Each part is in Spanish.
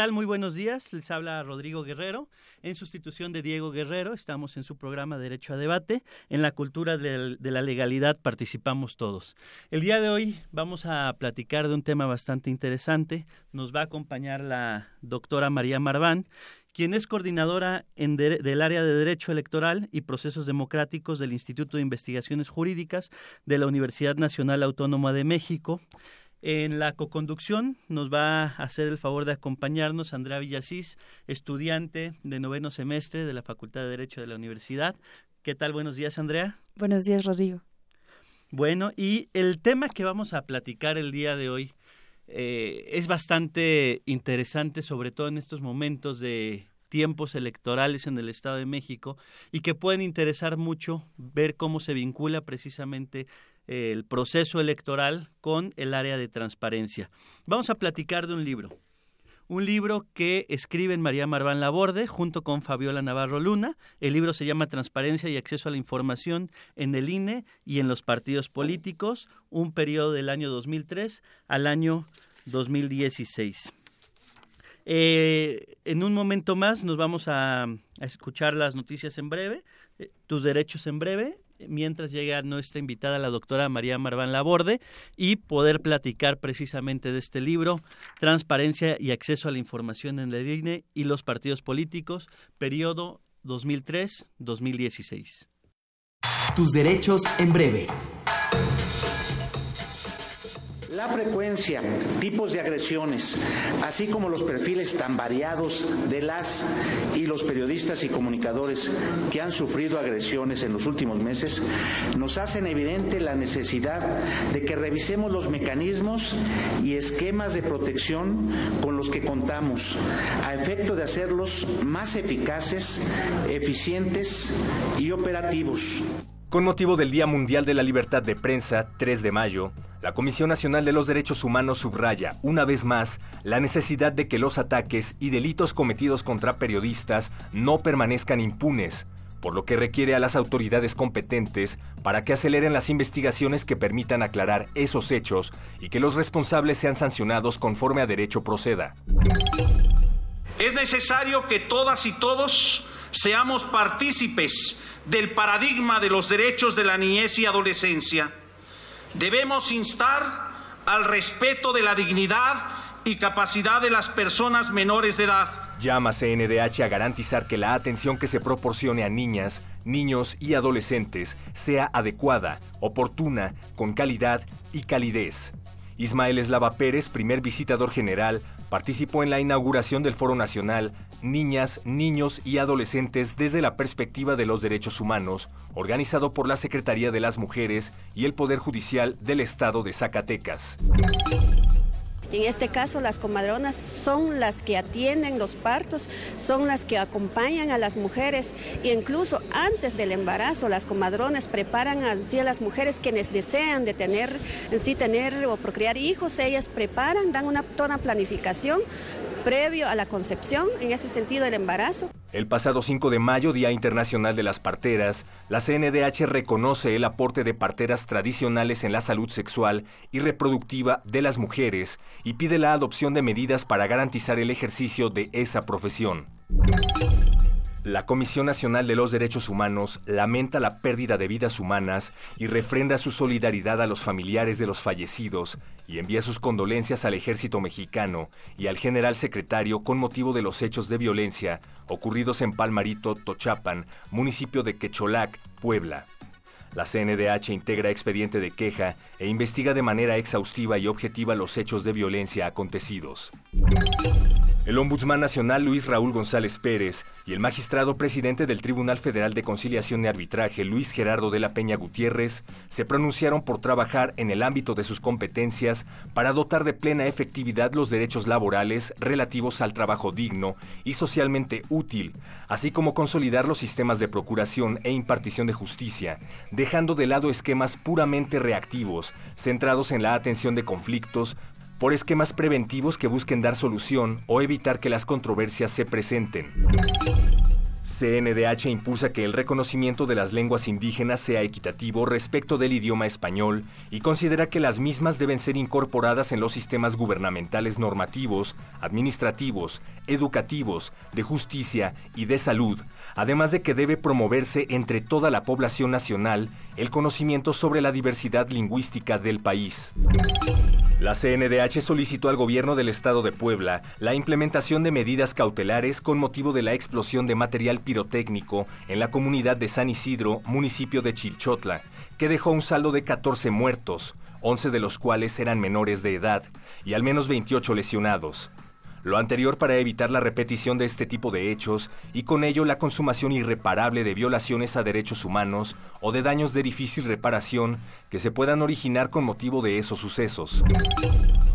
Tal? Muy buenos días. Les habla Rodrigo Guerrero. En sustitución de Diego Guerrero, estamos en su programa Derecho a Debate. En la cultura de, la legalidad participamos todos. El día de hoy vamos a platicar de un tema bastante interesante. Nos va a acompañar la doctora María Marván, quien es coordinadora del área de Derecho Electoral y Procesos Democráticos del Instituto de Investigaciones Jurídicas de la Universidad Nacional Autónoma de México. En la coconducción nos va a hacer el favor de acompañarnos Andrea Villasís, estudiante de noveno semestre de la Facultad de Derecho de la Universidad. ¿Qué tal? Buenos días, Andrea. Buenos días, Rodrigo. Bueno, y el tema que vamos a platicar el día de hoy eh, es bastante interesante, sobre todo en estos momentos de tiempos electorales en el Estado de México y que pueden interesar mucho ver cómo se vincula precisamente el proceso electoral con el área de transparencia. Vamos a platicar de un libro. Un libro que escriben María Marván Laborde junto con Fabiola Navarro Luna. El libro se llama Transparencia y Acceso a la Información en el INE y en los partidos políticos, un periodo del año 2003 al año 2016. Eh, en un momento más nos vamos a, escuchar las noticias en breve, eh, tus derechos en breve, mientras llega nuestra invitada, la doctora María Marván Laborde, y poder platicar precisamente de este libro, Transparencia y Acceso a la Información en el INE y los partidos políticos, periodo 2003-2016. Tus derechos en breve. La frecuencia, tipos de agresiones, así como los perfiles tan variados de las y los periodistas y comunicadores que han sufrido agresiones en los últimos meses, nos hacen evidente la necesidad de que revisemos los mecanismos y esquemas de protección con los que contamos, a efecto de hacerlos más eficaces, eficientes y operativos. Con motivo del Día Mundial de la Libertad de Prensa, 3 de mayo, la Comisión Nacional de los Derechos Humanos subraya, una vez más, la necesidad de que los ataques y delitos cometidos contra periodistas no permanezcan impunes, por lo que requiere a las autoridades competentes para que aceleren las investigaciones que permitan aclarar esos hechos y que los responsables sean sancionados conforme a derecho proceda. Es necesario que todas y todos seamos partícipes del paradigma de los derechos de la niñez y adolescencia. Debemos instar al respeto de la dignidad y capacidad de las personas menores de edad. Llama CNDH a garantizar que la atención que se proporcione a niñas, niños y adolescentes sea adecuada, oportuna, con calidad y calidez. Ismael Eslava Pérez, primer visitador general, participó en la inauguración del Foro Nacional Niñas, Niños y Adolescentes desde la perspectiva de los derechos humanos, organizado por la Secretaría de las Mujeres y el Poder Judicial del Estado de Zacatecas. En este caso, las comadronas son las que atienden los partos, son las que acompañan a las mujeres e incluso antes del embarazo, las comadronas preparan así a las mujeres quienes desean de tener, en sí tener o procrear hijos, ellas preparan, dan una, toda planificación previo a la concepción, en ese sentido el embarazo. El pasado 5 de mayo, Día Internacional de las Parteras, la CNDH reconoce el aporte de parteras tradicionales en la salud sexual y reproductiva de las mujeres y pide la adopción de medidas para garantizar el ejercicio de esa profesión. La Comisión Nacional de los Derechos Humanos lamenta la pérdida de vidas humanas y refrenda su solidaridad a los familiares de los fallecidos y envía sus condolencias al ejército mexicano y al general secretario con motivo de los hechos de violencia ocurridos en Palmarito, Tochapan, municipio de Quecholac, Puebla. La CNDH integra expediente de queja e investiga de manera exhaustiva y objetiva los hechos de violencia acontecidos. El Ombudsman Nacional Luis Raúl González Pérez y el magistrado presidente del Tribunal Federal de Conciliación y Arbitraje Luis Gerardo de la Peña Gutiérrez se pronunciaron por trabajar en el ámbito de sus competencias para dotar de plena efectividad los derechos laborales relativos al trabajo digno y socialmente útil, así como consolidar los sistemas de procuración e impartición de justicia, dejando de lado esquemas puramente reactivos, centrados en la atención de conflictos, por esquemas preventivos que busquen dar solución o evitar que las controversias se presenten. CNDH impulsa que el reconocimiento de las lenguas indígenas sea equitativo respecto del idioma español y considera que las mismas deben ser incorporadas en los sistemas gubernamentales normativos, administrativos, educativos, de justicia y de salud, además de que debe promoverse entre toda la población nacional el conocimiento sobre la diversidad lingüística del país. La CNDH solicitó al gobierno del estado de Puebla la implementación de medidas cautelares con motivo de la explosión de material pirotécnico en la comunidad de San Isidro, municipio de Chilchotla, que dejó un saldo de 14 muertos, 11 de los cuales eran menores de edad, y al menos 28 lesionados. Lo anterior para evitar la repetición de este tipo de hechos y con ello la consumación irreparable de violaciones a derechos humanos o de daños de difícil reparación que se puedan originar con motivo de esos sucesos.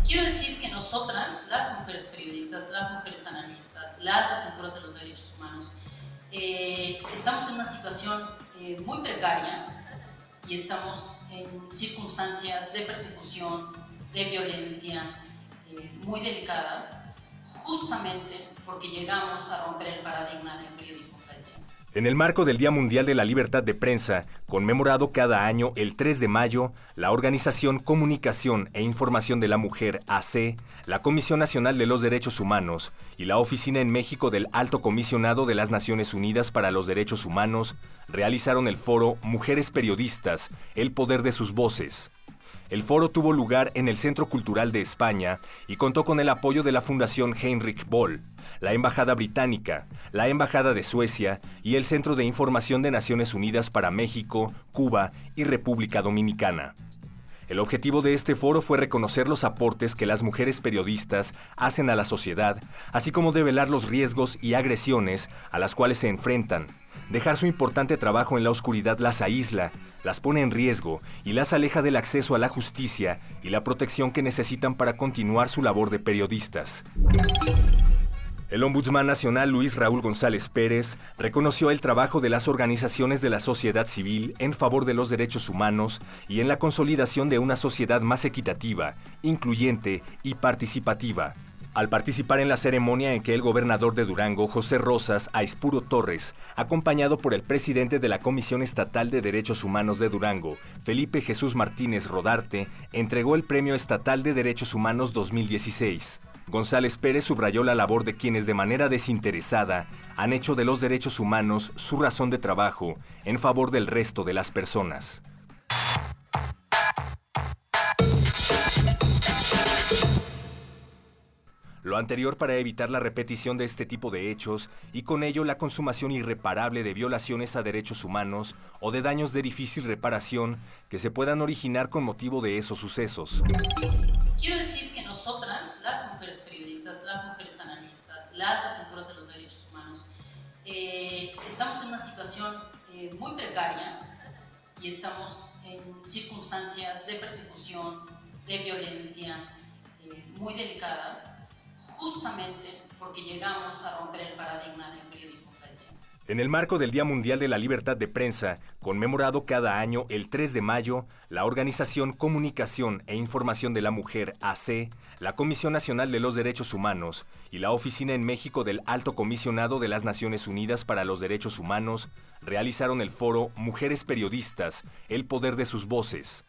Quiero decir que nosotras, las mujeres periodistas, las mujeres analistas, las defensoras de los derechos humanos, eh, estamos en una situación eh, muy precaria y estamos en circunstancias de persecución, de violencia eh, muy delicadas justamente porque llegamos a romper el paradigma del periodismo tradicional. En el marco del Día Mundial de la Libertad de Prensa, conmemorado cada año el 3 de mayo, la Organización Comunicación e Información de la Mujer, AC, la Comisión Nacional de los Derechos Humanos y la Oficina en México del Alto Comisionado de las Naciones Unidas para los Derechos Humanos realizaron el foro Mujeres Periodistas, el poder de sus voces, el foro tuvo lugar en el Centro Cultural de España y contó con el apoyo de la Fundación Heinrich Boll, la Embajada Británica, la Embajada de Suecia y el Centro de Información de Naciones Unidas para México, Cuba y República Dominicana. El objetivo de este foro fue reconocer los aportes que las mujeres periodistas hacen a la sociedad, así como develar los riesgos y agresiones a las cuales se enfrentan, Dejar su importante trabajo en la oscuridad las aísla, las pone en riesgo y las aleja del acceso a la justicia y la protección que necesitan para continuar su labor de periodistas. El Ombudsman Nacional Luis Raúl González Pérez reconoció el trabajo de las organizaciones de la sociedad civil en favor de los derechos humanos y en la consolidación de una sociedad más equitativa, incluyente y participativa al participar en la ceremonia en que el gobernador de Durango, José Rosas Aispuro Torres, acompañado por el presidente de la Comisión Estatal de Derechos Humanos de Durango, Felipe Jesús Martínez Rodarte, entregó el Premio Estatal de Derechos Humanos 2016. González Pérez subrayó la labor de quienes de manera desinteresada han hecho de los derechos humanos su razón de trabajo en favor del resto de las personas. Lo anterior para evitar la repetición de este tipo de hechos y con ello la consumación irreparable de violaciones a derechos humanos o de daños de difícil reparación que se puedan originar con motivo de esos sucesos. Quiero decir que nosotras, las mujeres periodistas, las mujeres analistas, las defensoras de los derechos humanos, eh, estamos en una situación eh, muy precaria y estamos en circunstancias de persecución, de violencia eh, muy delicadas justamente porque llegamos a romper el paradigma del periodismo tradicional. En el marco del Día Mundial de la Libertad de Prensa, conmemorado cada año el 3 de mayo, la Organización Comunicación e Información de la Mujer, AC, la Comisión Nacional de los Derechos Humanos y la Oficina en México del Alto Comisionado de las Naciones Unidas para los Derechos Humanos realizaron el foro Mujeres Periodistas, el poder de sus voces.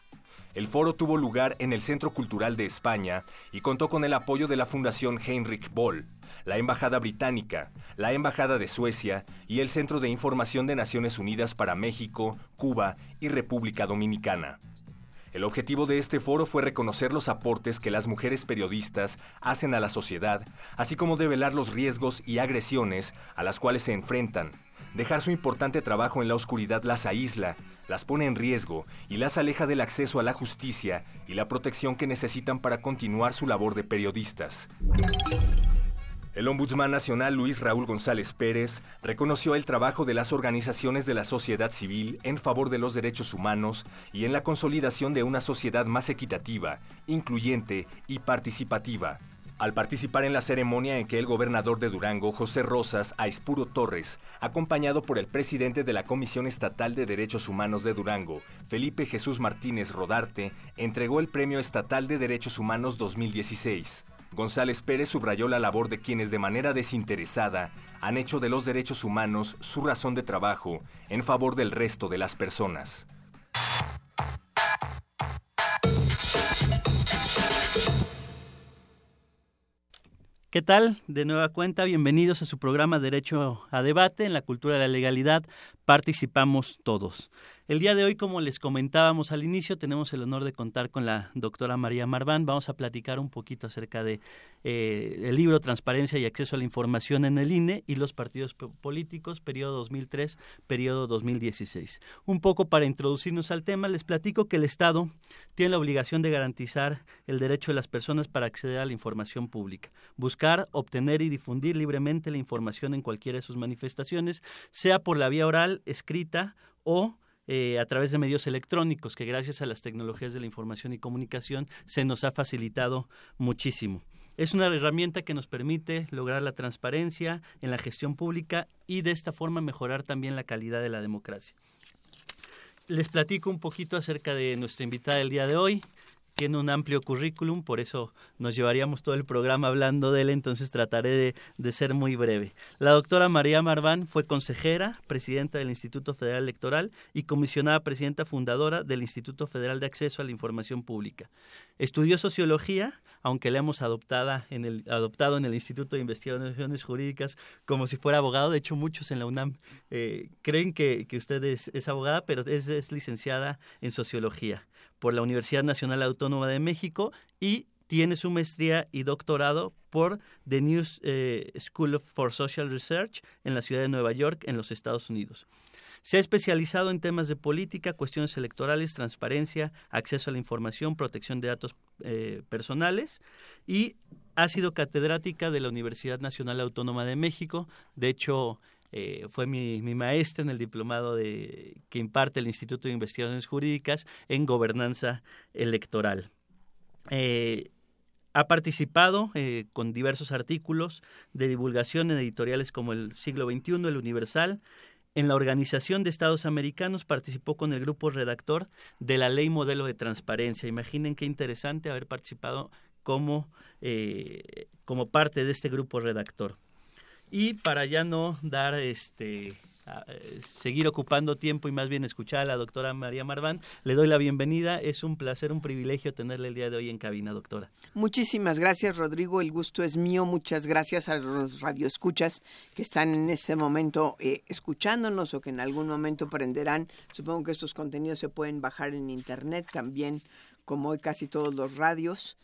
El foro tuvo lugar en el Centro Cultural de España y contó con el apoyo de la Fundación Heinrich Boll, la Embajada Británica, la Embajada de Suecia y el Centro de Información de Naciones Unidas para México, Cuba y República Dominicana. El objetivo de este foro fue reconocer los aportes que las mujeres periodistas hacen a la sociedad, así como develar los riesgos y agresiones a las cuales se enfrentan. Dejar su importante trabajo en la oscuridad las aísla, las pone en riesgo y las aleja del acceso a la justicia y la protección que necesitan para continuar su labor de periodistas. El Ombudsman Nacional Luis Raúl González Pérez reconoció el trabajo de las organizaciones de la sociedad civil en favor de los derechos humanos y en la consolidación de una sociedad más equitativa, incluyente y participativa. Al participar en la ceremonia en que el gobernador de Durango, José Rosas Aispuro Torres, acompañado por el presidente de la Comisión Estatal de Derechos Humanos de Durango, Felipe Jesús Martínez Rodarte, entregó el Premio Estatal de Derechos Humanos 2016. González Pérez subrayó la labor de quienes de manera desinteresada han hecho de los derechos humanos su razón de trabajo en favor del resto de las personas. ¿Qué tal? De nueva cuenta, bienvenidos a su programa Derecho a Debate. En la cultura de la legalidad participamos todos. El día de hoy, como les comentábamos al inicio, tenemos el honor de contar con la doctora María Marván. Vamos a platicar un poquito acerca de eh, el libro Transparencia y Acceso a la Información en el INE y los partidos políticos, periodo 2003, periodo 2016. Un poco para introducirnos al tema, les platico que el Estado tiene la obligación de garantizar el derecho de las personas para acceder a la información pública, buscar, obtener y difundir libremente la información en cualquiera de sus manifestaciones, sea por la vía oral, escrita o eh, a través de medios electrónicos, que gracias a las tecnologías de la información y comunicación se nos ha facilitado muchísimo. Es una herramienta que nos permite lograr la transparencia en la gestión pública y de esta forma mejorar también la calidad de la democracia. Les platico un poquito acerca de nuestra invitada del día de hoy tiene un amplio currículum, por eso nos llevaríamos todo el programa hablando de él, entonces trataré de, ser muy breve. La doctora María Marván fue consejera, presidenta del Instituto Federal Electoral y comisionada presidenta fundadora del Instituto Federal de Acceso a la Información Pública. Estudió sociología, aunque la hemos adoptada en el, adoptado en el Instituto de Investigaciones Jurídicas como si fuera abogado. De hecho, muchos en la UNAM eh, creen que, usted es, es abogada, pero es, es licenciada en sociología por la Universidad Nacional Autónoma de México y tiene su maestría y doctorado por The New eh, School for Social Research en la ciudad de Nueva York, en los Estados Unidos. Se ha especializado en temas de política, cuestiones electorales, transparencia, acceso a la información, protección de datos eh, personales y ha sido catedrática de la Universidad Nacional Autónoma de México. De hecho, eh, fue mi, mi, maestra en el diplomado que imparte el Instituto de Investigaciones Jurídicas en Gobernanza Electoral. Eh, ha participado eh, con diversos artículos de divulgación en editoriales como el Siglo XXI, el Universal. En la Organización de Estados Americanos participó con el grupo redactor de la Ley Modelo de Transparencia. Imaginen qué interesante haber participado como, como parte de este grupo redactor. Y para ya no dar este eh, seguir ocupando tiempo y más bien escuchar a la doctora María Marván. Le doy la bienvenida. Es un placer, un privilegio tenerle el día de hoy en cabina, doctora. Muchísimas gracias, Rodrigo. El gusto es mío. Muchas gracias a los radioescuchas que están en este momento eh, escuchándonos o que en algún momento prenderán. Supongo que estos contenidos se pueden bajar en Internet también, como hoy casi todos los radios.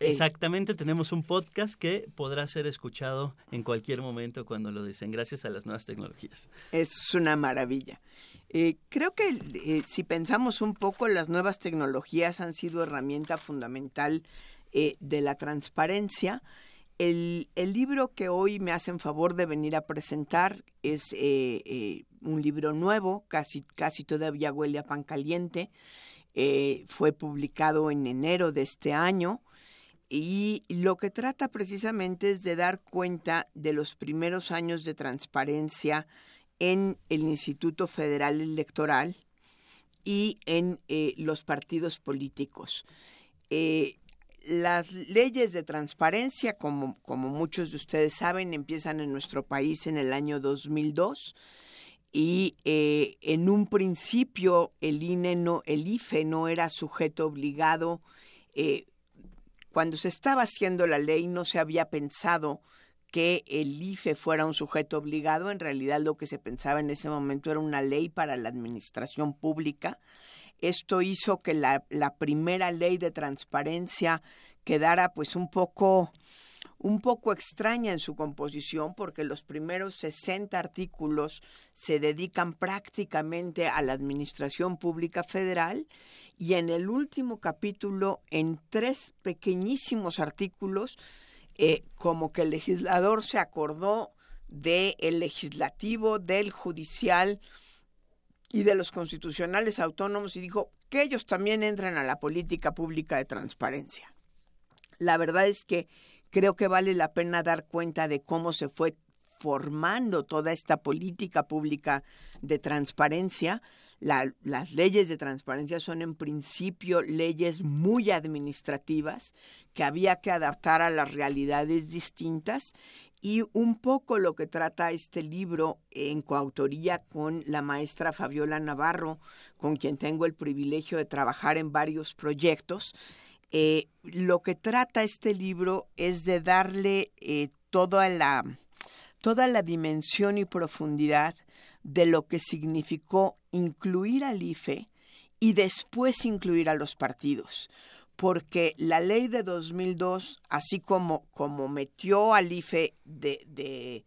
Exactamente, tenemos un podcast que podrá ser escuchado en cualquier momento cuando lo dicen, gracias a las nuevas tecnologías. Es una maravilla. Eh, creo que eh, si pensamos un poco, las nuevas tecnologías han sido herramienta fundamental eh, de la transparencia. El, el, libro que hoy me hacen favor de venir a presentar es un libro nuevo, casi, casi todavía huele a pan caliente. fue publicado en enero de este año y lo que trata precisamente es de dar cuenta de los primeros años de transparencia en el Instituto Federal Electoral y en eh, los partidos políticos. Eh, las leyes de transparencia, como, como muchos de ustedes saben, empiezan en nuestro país en el año 2002 y eh, en un principio el INE no, IFE no era sujeto obligado. Cuando se estaba haciendo la ley no se había pensado que el IFE fuera un sujeto obligado. En realidad lo que se pensaba en ese momento era una ley para la administración pública. Esto hizo que la, primera ley de transparencia quedara pues un poco un poco extraña en su composición porque los primeros 60 artículos se dedican prácticamente a la Administración Pública Federal y en el último capítulo, en tres pequeñísimos artículos, eh, como que el legislador se acordó del legislativo, del judicial y de los constitucionales autónomos y dijo que ellos también entran a la política pública de transparencia. La verdad es que creo que vale la pena dar cuenta de cómo se fue formando toda esta política pública de transparencia. Las leyes de transparencia son en principio leyes muy administrativas que había que adaptar a las realidades distintas y un poco lo que trata este libro en coautoría con la maestra Fabiola Navarro, con quien tengo el privilegio de trabajar en varios proyectos, eh, lo que trata este libro es de darle eh, toda, la, toda la dimensión y profundidad de lo que significó incluir al IFE y después incluir a los partidos. Porque la ley de 2002, así como, como metió al IFE de, de,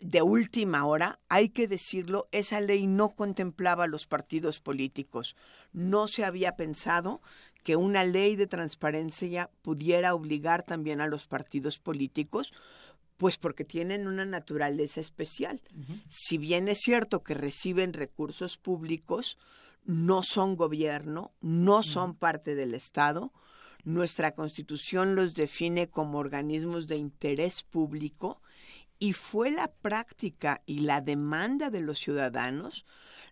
de última hora, hay que decirlo, esa ley no contemplaba a los partidos políticos. No se había pensado que una ley de transparencia pudiera obligar también a los partidos políticos, pues porque tienen una naturaleza especial. Si bien es cierto que reciben recursos públicos, no son gobierno, no son parte del Estado. Nuestra constitución los define como organismos de interés público y fue la práctica y la demanda de los ciudadanos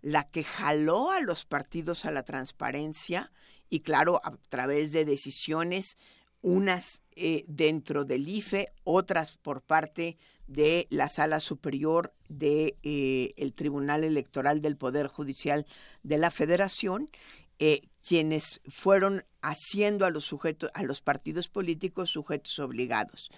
la que jaló a los partidos a la transparencia y claro, a través de decisiones, unas eh, dentro del IFE, otras por parte de la Sala Superior del de, eh, Tribunal Electoral del Poder Judicial de la Federación, eh, quienes fueron haciendo a los sujetos, a los partidos políticos sujetos obligados.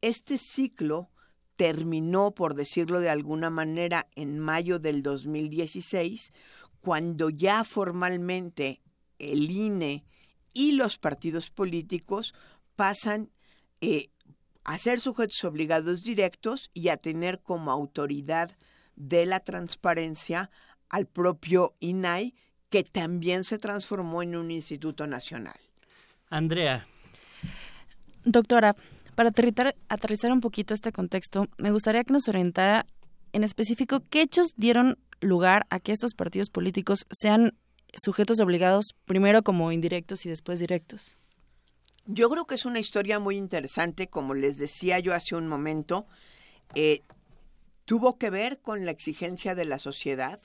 Este ciclo terminó, por decirlo de alguna manera, en mayo del 2016, cuando ya formalmente el INE y los partidos políticos pasan eh, a ser sujetos obligados directos y a tener como autoridad de la transparencia al propio INAI, que también se transformó en un instituto nacional. Andrea. Doctora, para aterrizar, aterrizar un poquito este contexto, me gustaría que nos orientara en específico qué hechos dieron lugar a que estos partidos políticos sean sujetos obligados, primero como indirectos y después directos? Yo creo que es una historia muy interesante, como les decía yo hace un momento, eh, tuvo que ver con la exigencia de la sociedad.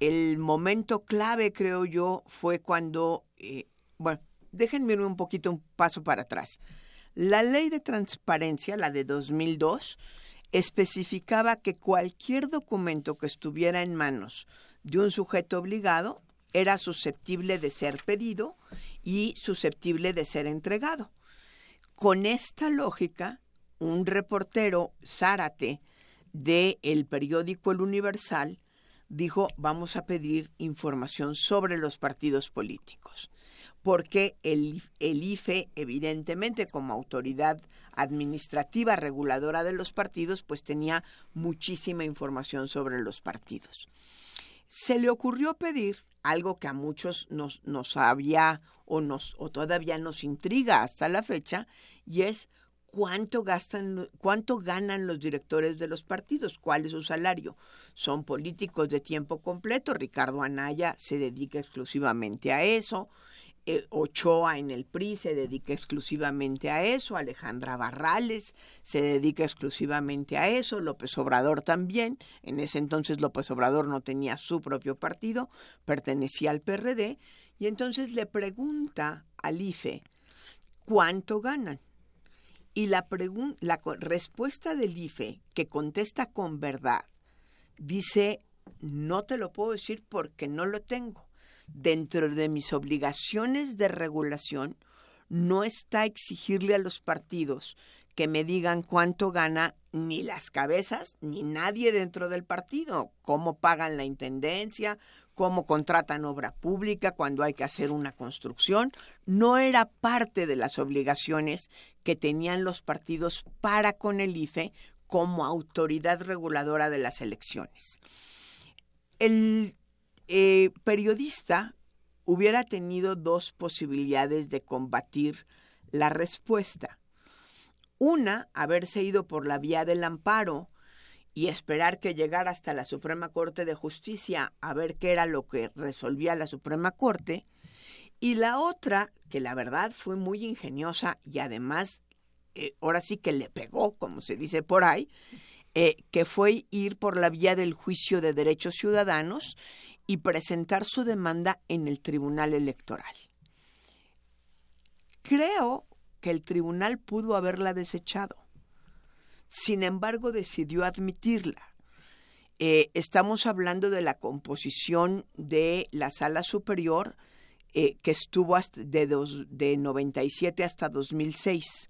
El momento clave, creo yo, fue cuando, eh, bueno, déjenme un poquito un paso para atrás. La ley de transparencia, la de 2002, especificaba que cualquier documento que estuviera en manos de un sujeto obligado era susceptible de ser pedido y susceptible de ser entregado. Con esta lógica, un reportero, Zárate, de el periódico El Universal, dijo, vamos a pedir información sobre los partidos políticos, porque el IFE, evidentemente, como autoridad administrativa reguladora de los partidos, pues tenía muchísima información sobre los partidos. Se le ocurrió pedir algo que a muchos nos, nos había o, nos, o todavía nos intriga hasta la fecha, y es cuánto gastan, cuánto ganan los directores de los partidos, cuál es su salario. Son políticos de tiempo completo, Ricardo Anaya se dedica exclusivamente a eso. Eh, Ochoa en el PRI se dedica exclusivamente a eso, Alejandra Barrales se dedica exclusivamente a eso, López Obrador también, en ese entonces López Obrador no tenía su propio partido, pertenecía al PRD, y entonces le pregunta al IFE cuánto ganan. Y la, la respuesta del IFE, que contesta con verdad, dice, no te lo puedo decir porque no lo tengo. Dentro de mis obligaciones de regulación no está exigirle a los partidos que me digan cuánto gana ni las cabezas ni nadie dentro del partido, cómo pagan la intendencia, cómo contratan obra pública cuando hay que hacer una construcción, no era parte de las obligaciones que tenían los partidos para con el IFE como autoridad reguladora de las elecciones. El eh, periodista hubiera tenido dos posibilidades de combatir la respuesta. Una, haberse ido por la vía del amparo y esperar que llegara hasta la Suprema Corte de Justicia a ver qué era lo que resolvía la Suprema Corte. Y la otra, que la verdad fue muy ingeniosa y además eh, ahora sí que le pegó, como se dice por ahí, eh, que fue ir por la vía del juicio de derechos ciudadanos y presentar su demanda en el Tribunal Electoral. Creo que el tribunal pudo haberla desechado. Sin embargo, decidió admitirla. Eh, estamos hablando de la composición de la sala superior que estuvo de, dos, de 97 hasta 2006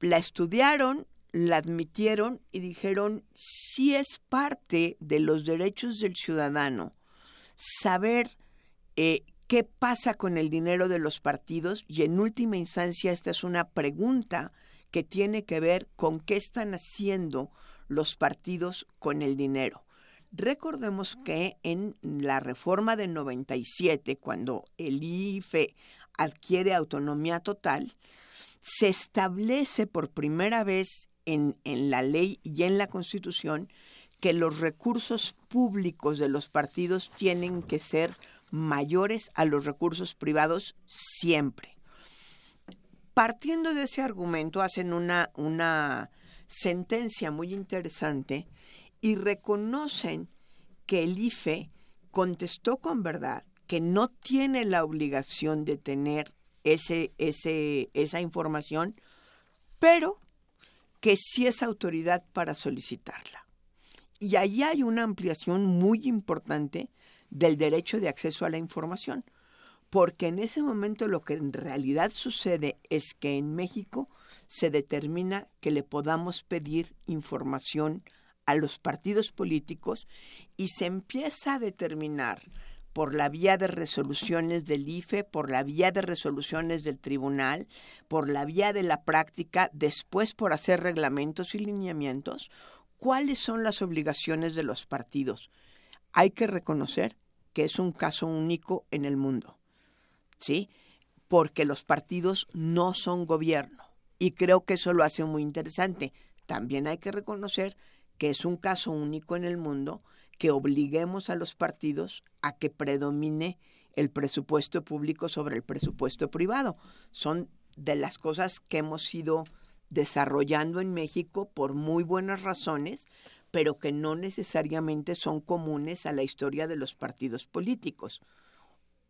la estudiaron, la admitieron y dijeron, si es parte de los derechos del ciudadano saber eh, qué pasa con el dinero de los partidos y en última instancia esta es una pregunta que tiene que ver con qué están haciendo los partidos con el dinero. Recordemos que en la reforma del 97, cuando el IFE adquiere autonomía total, se establece por primera vez en, en, la ley y en la Constitución que los recursos públicos de los partidos tienen que ser mayores a los recursos privados siempre. Partiendo de ese argumento, hacen una, una sentencia muy interesante y reconocen que el IFE contestó con verdad que no tiene la obligación de tener ese, ese, esa información, pero que sí es autoridad para solicitarla. Y ahí hay una ampliación muy importante del derecho de acceso a la información, porque en ese momento lo que en realidad sucede es que en México se determina que le podamos pedir información a los partidos políticos y se empieza a determinar por la vía de resoluciones del IFE, por la vía de resoluciones del tribunal, por la vía de la práctica, después por hacer reglamentos y lineamientos, cuáles son las obligaciones de los partidos. Hay que reconocer que es un caso único en el mundo, ¿sí? Porque los partidos no son gobierno y creo que eso lo hace muy interesante. También hay que reconocer que es un caso único en el mundo que obliguemos a los partidos a que predomine el presupuesto público sobre el presupuesto privado. Son de las cosas que hemos ido desarrollando en México por muy buenas razones, pero que no necesariamente son comunes a la historia de los partidos políticos.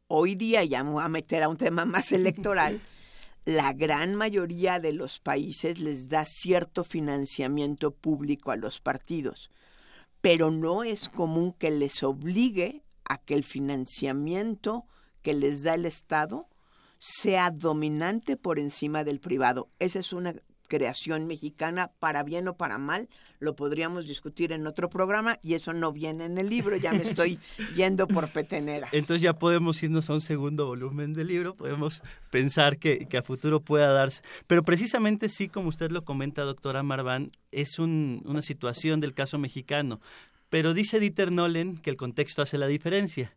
Hoy día, ya me voy a meter a un tema más electoral, la gran mayoría de los países les da cierto financiamiento público a los partidos pero no es común que les obligue a que el financiamiento que les da el Estado sea dominante por encima del privado. Esa es una creación mexicana, para bien o para mal, lo podríamos discutir en otro programa y eso no viene en el libro, ya me estoy yendo por peteneras. Entonces ya podemos irnos a un segundo volumen del libro, podemos pensar que, a futuro pueda darse. Pero precisamente sí, como usted lo comenta, doctora Marván, es una situación del caso mexicano. Pero dice Dieter Nolen que el contexto hace la diferencia.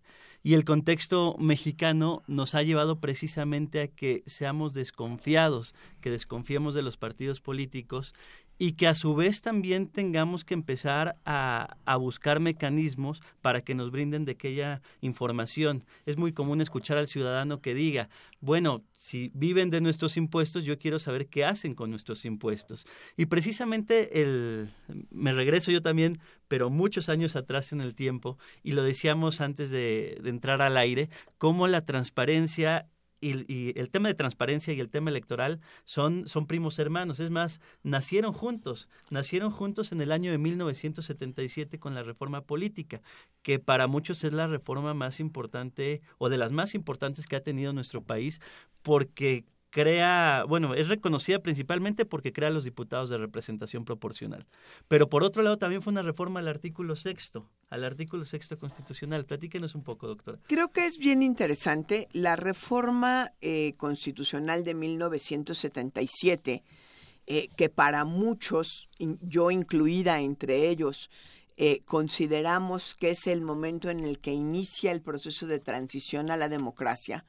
Y el contexto mexicano nos ha llevado precisamente a que seamos desconfiados, que desconfiemos de los partidos políticos y que a su vez también tengamos que empezar a, a, buscar mecanismos para que nos brinden de aquella información. Es muy común escuchar al ciudadano que diga, bueno, si viven de nuestros impuestos, yo quiero saber qué hacen con nuestros impuestos. Y precisamente el, me regreso yo también, pero muchos años atrás en el tiempo, y lo decíamos antes de, de entrar al aire, cómo la transparencia y, el tema de transparencia y el tema electoral son, son primos hermanos. Es más, nacieron juntos, nacieron juntos en el año de 1977 con la reforma política, que para muchos es la reforma más importante o de las más importantes que ha tenido nuestro país, porque crea, bueno, es reconocida principalmente porque crea los diputados de representación proporcional. Pero por otro lado también fue una reforma al artículo sexto, al artículo sexto constitucional. Platíquenos un poco, doctora. Creo que es bien interesante la reforma eh, constitucional de 1977, eh, que para muchos, yo incluida entre ellos, eh, consideramos que es el momento en el que inicia el proceso de transición a la democracia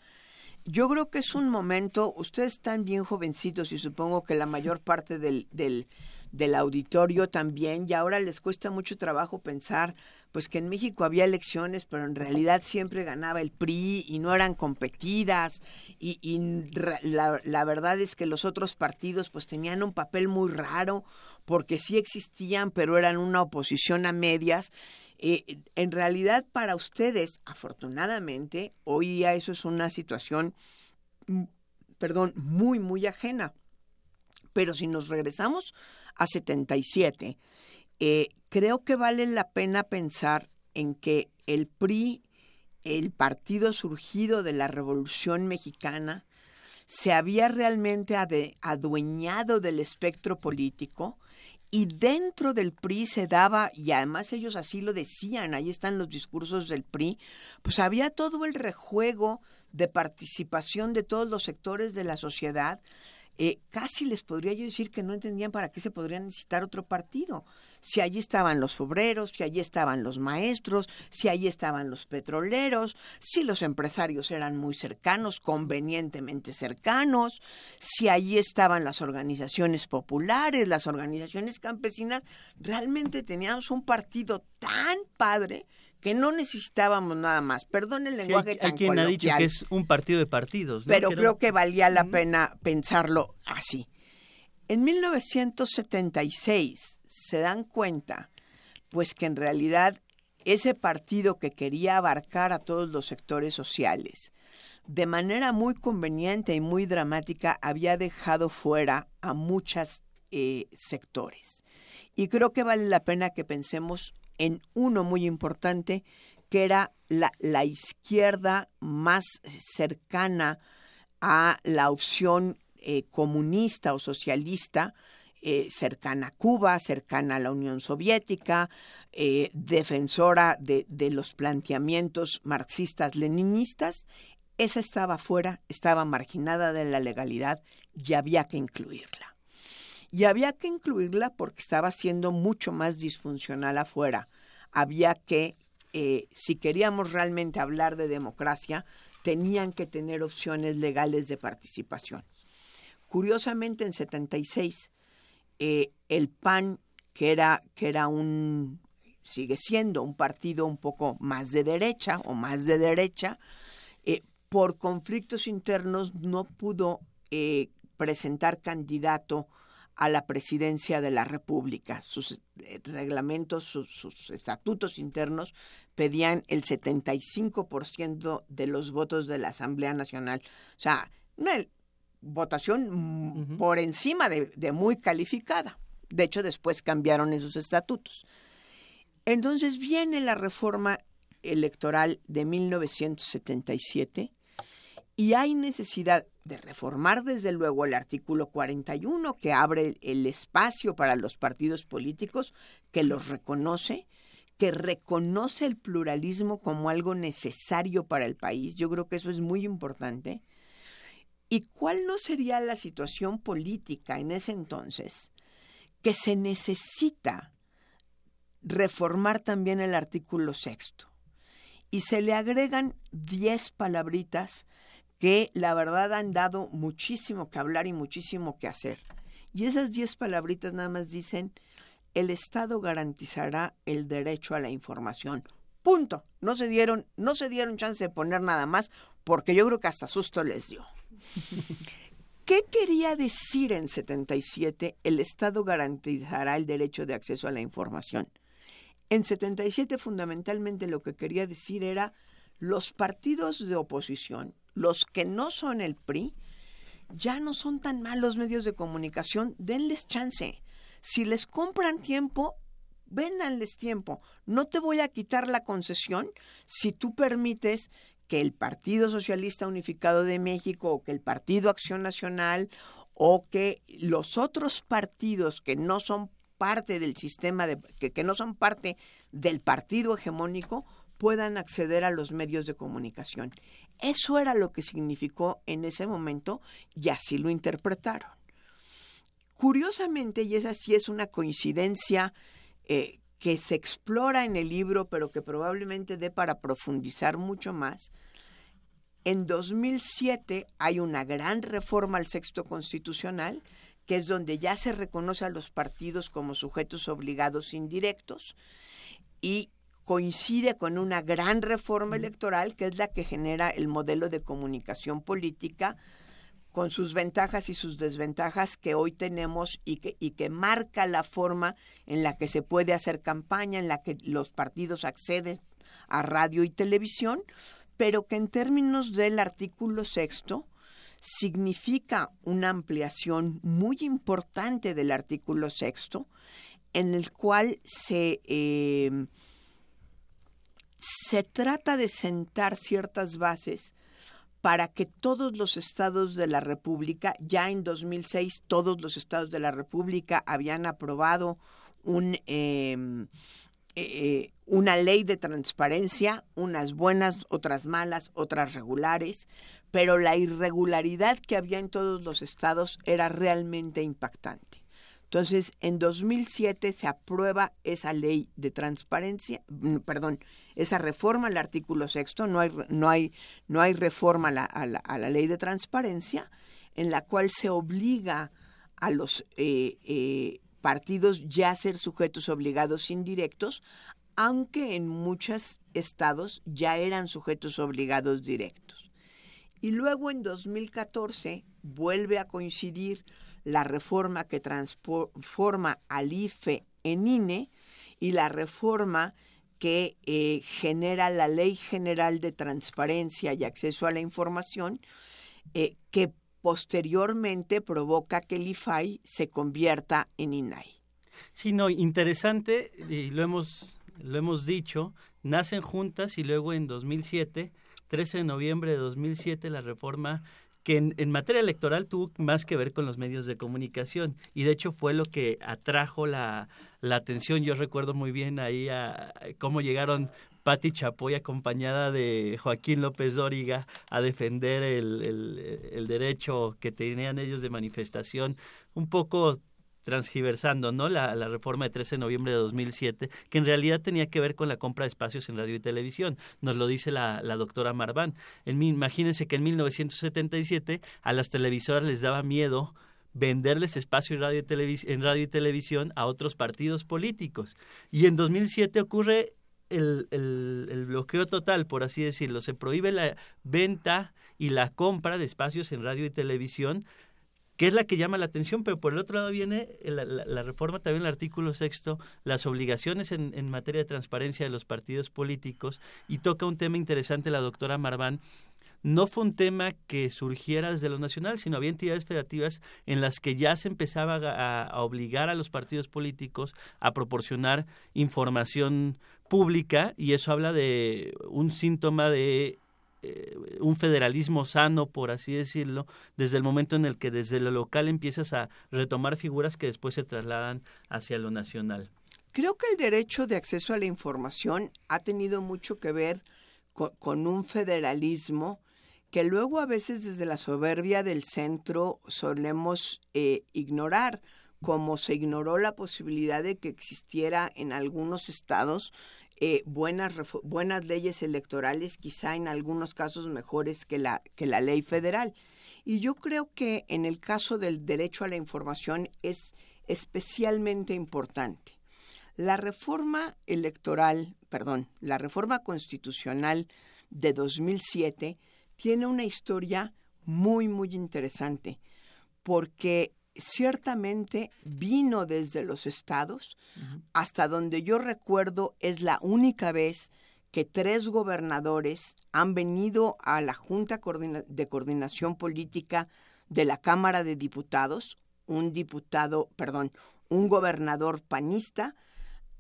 yo creo que es un momento, ustedes están bien jovencitos y supongo que la mayor parte del, del, del auditorio también, y ahora les cuesta mucho trabajo pensar pues que en México había elecciones, pero en realidad siempre ganaba el PRI y no eran competidas y, y la, la, verdad es que los otros partidos pues tenían un papel muy raro porque sí existían, pero eran una oposición a medias eh, en realidad, para ustedes, afortunadamente, hoy día eso es una situación, mm, perdón, muy, muy ajena. Pero si nos regresamos a 77, eh, creo que vale la pena pensar en que el PRI, el partido surgido de la Revolución Mexicana, se había realmente adueñado del espectro político y dentro del PRI se daba, y además ellos así lo decían, ahí están los discursos del PRI, pues había todo el rejuego de participación de todos los sectores de la sociedad eh, casi les podría yo decir que no entendían para qué se podría necesitar otro partido. Si allí estaban los obreros, si allí estaban los maestros, si allí estaban los petroleros, si los empresarios eran muy cercanos, convenientemente cercanos, si allí estaban las organizaciones populares, las organizaciones campesinas, realmente teníamos un partido tan padre que no necesitábamos nada más. Perdón el lenguaje tan hay quien ha dicho que es un partido de partidos. Pero creo que valía la pena pensarlo así. En 1976 se dan cuenta, pues que en realidad ese partido que quería abarcar a todos los sectores sociales, de manera muy conveniente y muy dramática, había dejado fuera a muchos eh, sectores. Y creo que vale la pena que pensemos en uno muy importante, que era la, izquierda más cercana a la opción eh, comunista o socialista, eh, cercana a Cuba, cercana a la Unión Soviética, eh, defensora de, los planteamientos marxistas-leninistas, esa estaba fuera, estaba marginada de la legalidad y había que incluirla. Y había que incluirla porque estaba siendo mucho más disfuncional afuera. Había que, eh, si queríamos realmente hablar de democracia, tenían que tener opciones legales de participación. Curiosamente, en 76, eh, el PAN, que era, que era un, sigue siendo un partido un poco más de derecha o más de derecha, eh, por conflictos internos no pudo presentar candidato a la presidencia de la República. Sus eh, reglamentos, sus, estatutos internos pedían el 75% de los votos de la Asamblea Nacional. O sea, una votación por encima de, de muy calificada. De hecho, después cambiaron esos estatutos. Entonces viene la reforma electoral de 1977 y hay necesidad de reformar desde luego el artículo 41 que abre el espacio para los partidos políticos, que los reconoce, que reconoce el pluralismo como algo necesario para el país. Yo creo que eso es muy importante. ¿Y cuál no sería la situación política en ese entonces? Que se necesita reformar también el artículo sexto. Y se le agregan diez palabritas que la verdad han dado muchísimo que hablar y muchísimo que hacer. Y esas diez palabritas nada más dicen, el Estado garantizará el derecho a la información. Punto. No se dieron, no se dieron chance de poner nada más, porque yo creo que hasta susto les dio. ¿Qué quería decir en 77 el Estado garantizará el derecho de acceso a la información? En 77 fundamentalmente lo que quería decir era los partidos de oposición, los que no son el PRI, ya no son tan malos medios de comunicación, denles chance. Si les compran tiempo, véndanles tiempo. No te voy a quitar la concesión si tú permites que el Partido Socialista Unificado de México o que el Partido Acción Nacional o que los otros partidos que no son parte del sistema de que, no son parte del partido hegemónico puedan acceder a los medios de comunicación. Eso era lo que significó en ese momento y así lo interpretaron. Curiosamente, y esa sí es una coincidencia eh, que se explora en el libro, pero que probablemente dé para profundizar mucho más, en 2007 hay una gran reforma al sexto constitucional, que es donde ya se reconoce a los partidos como sujetos obligados indirectos y coincide con una gran reforma electoral que es la que genera el modelo de comunicación política con sus ventajas y sus desventajas que hoy tenemos y que, y que marca la forma en la que se puede hacer campaña, en la que los partidos acceden a radio y televisión, pero que en términos del artículo sexto significa una ampliación muy importante del artículo sexto, en el cual se eh, se trata de sentar ciertas bases para que todos los estados de la República, ya en 2006 todos los estados de la República habían aprobado em, eh, una ley de transparencia, unas buenas, otras malas, otras regulares, pero la irregularidad que había en todos los estados era realmente impactante. Entonces, en 2007 se aprueba esa ley de transparencia, mm, perdón, esa reforma al artículo sexto, no hay, no hay, no hay reforma a la, ley de transparencia, en la cual se obliga a los eh, eh, partidos ya a ser sujetos obligados indirectos, aunque en muchos estados ya eran sujetos obligados directos. Y luego en 2014 vuelve a coincidir la reforma que transforma al IFE en INE y la reforma que eh, genera la Ley General de Transparencia y Acceso a la Información, eh, que posteriormente provoca que el IFAI se convierta en INAI. Sí, no, interesante, y lo hemos, lo hemos dicho, nacen juntas y luego en 2007, 13 de noviembre de 2007, la reforma que en, materia electoral tuvo más que ver con los medios de comunicación y de hecho fue lo que atrajo la, atención. Yo recuerdo muy bien ahí a, cómo llegaron Patti Chapoy acompañada de Joaquín López Dóriga a defender el, el derecho que tenían ellos de manifestación, un poco transgiversando ¿no? La, reforma de 13 de noviembre de 2007, que en realidad tenía que ver con la compra de espacios en radio y televisión. Nos lo dice la, doctora Marván. En, imagínense que en 1977 a las televisoras les daba miedo venderles espacio en radio, y en radio y televisión a otros partidos políticos. Y en 2007 ocurre el, bloqueo total, por así decirlo. Se prohíbe la venta y la compra de espacios en radio y televisión que es la que llama la atención, pero por el otro lado viene la, reforma también el artículo sexto, las obligaciones en, materia de transparencia de los partidos políticos, y toca un tema interesante la doctora Marván. No fue un tema que surgiera desde lo nacional, sino había entidades federativas en las que ya se empezaba a obligar a los partidos políticos a proporcionar información pública, y eso habla de un síntoma de eh, un federalismo sano, por así decirlo, desde el momento en el que desde lo local empiezas a retomar figuras que después se trasladan hacia lo nacional. Creo que el derecho de acceso a la información ha tenido mucho que ver con, un federalismo que luego a veces desde la soberbia del centro solemos eh, ignorar, como se ignoró la posibilidad de que existiera en algunos estados eh, buenas, buenas leyes electorales, quizá en algunos casos mejores que la, que la ley federal. Y yo creo que en el caso del derecho a la información es especialmente importante. La reforma electoral, perdón, la reforma constitucional de 2007 tiene una historia muy, muy interesante, porque ciertamente vino desde los estados, hasta donde yo recuerdo es la única vez que tres gobernadores han venido a la Junta de Coordinación Política de la Cámara de Diputados, un diputado, perdón, un gobernador panista,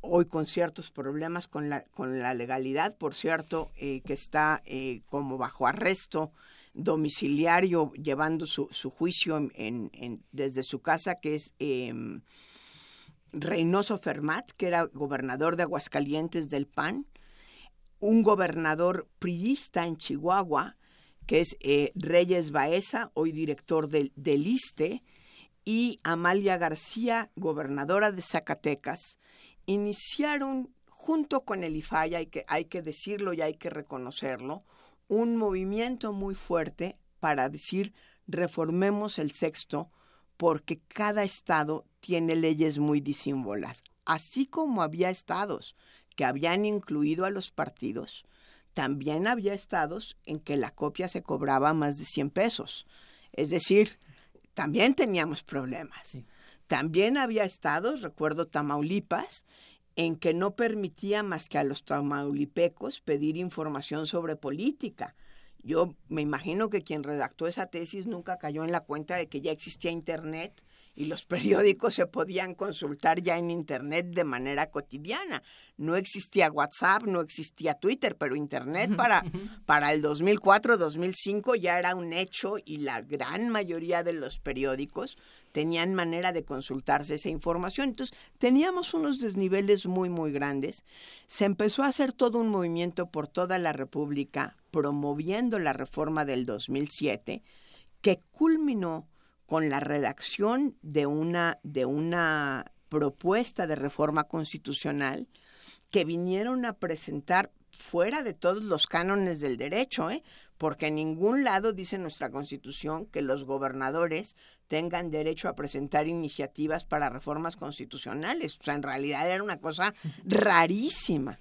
hoy con ciertos problemas con la, con la legalidad, por cierto, eh, que está eh, como bajo arresto domiciliario llevando su, su juicio en, desde su casa, que es eh, Reynoso Fermat, que era gobernador de Aguascalientes del PAN, un gobernador priista en Chihuahua, que es eh, Reyes Baeza, hoy director del, del ISTE, y Amalia García, gobernadora de Zacatecas, iniciaron junto con el IFAI, que, hay que decirlo y hay que reconocerlo, un movimiento muy fuerte para decir reformemos el sexto porque cada estado tiene leyes muy disímbolas. Así como había estados que habían incluido a los partidos, también había estados en que la copia se cobraba más de 100 pesos. Es decir, también teníamos problemas. También había estados, recuerdo Tamaulipas, en que no permitía más que a los tamaulipecos pedir información sobre política. Yo me imagino que quien redactó esa tesis nunca cayó en la cuenta de que ya existía Internet y los periódicos se podían consultar ya en Internet de manera cotidiana. No existía WhatsApp, no existía Twitter, pero Internet para, para el 2004-2005 ya era un hecho y la gran mayoría de los periódicos tenían manera de consultarse esa información. Entonces, teníamos unos desniveles muy, muy grandes. Se empezó a hacer todo un movimiento por toda la República promoviendo la reforma del 2007 que culminó con la redacción de una, de una propuesta de reforma constitucional que vinieron a presentar fuera de todos los cánones del derecho, ¿eh? Porque en ningún lado dice nuestra Constitución que los gobernadores tengan derecho a presentar iniciativas para reformas constitucionales. O sea, en realidad era una cosa rarísima.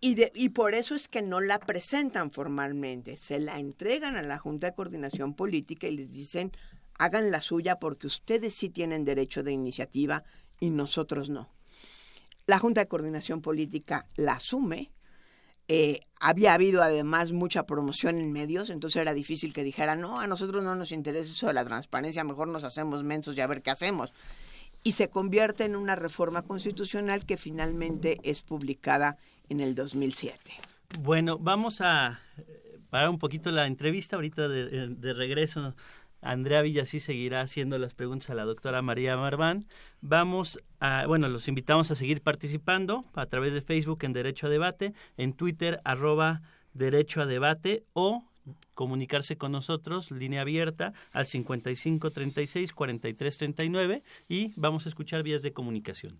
Y, y por eso es que no la presentan formalmente, se la entregan a la Junta de Coordinación Política y les dicen, hagan la suya porque ustedes sí tienen derecho de iniciativa y nosotros no. La Junta de Coordinación Política la asume, eh, había habido además mucha promoción en medios, entonces era difícil que dijera, no, a nosotros no nos interesa eso de la transparencia, mejor nos hacemos mensos y a ver qué hacemos. Y se convierte en una reforma constitucional que finalmente es publicada en el 2007. Bueno, vamos a parar un poquito la entrevista ahorita de, de regreso Andrea Villasí seguirá haciendo las preguntas a la doctora María Marván. Vamos a, bueno, los invitamos a seguir participando a través de Facebook en Derecho a Debate, en Twitter arroba Derecho a Debate o comunicarse con nosotros, línea abierta al 55 36 43 39 y vamos a escuchar vías de comunicación.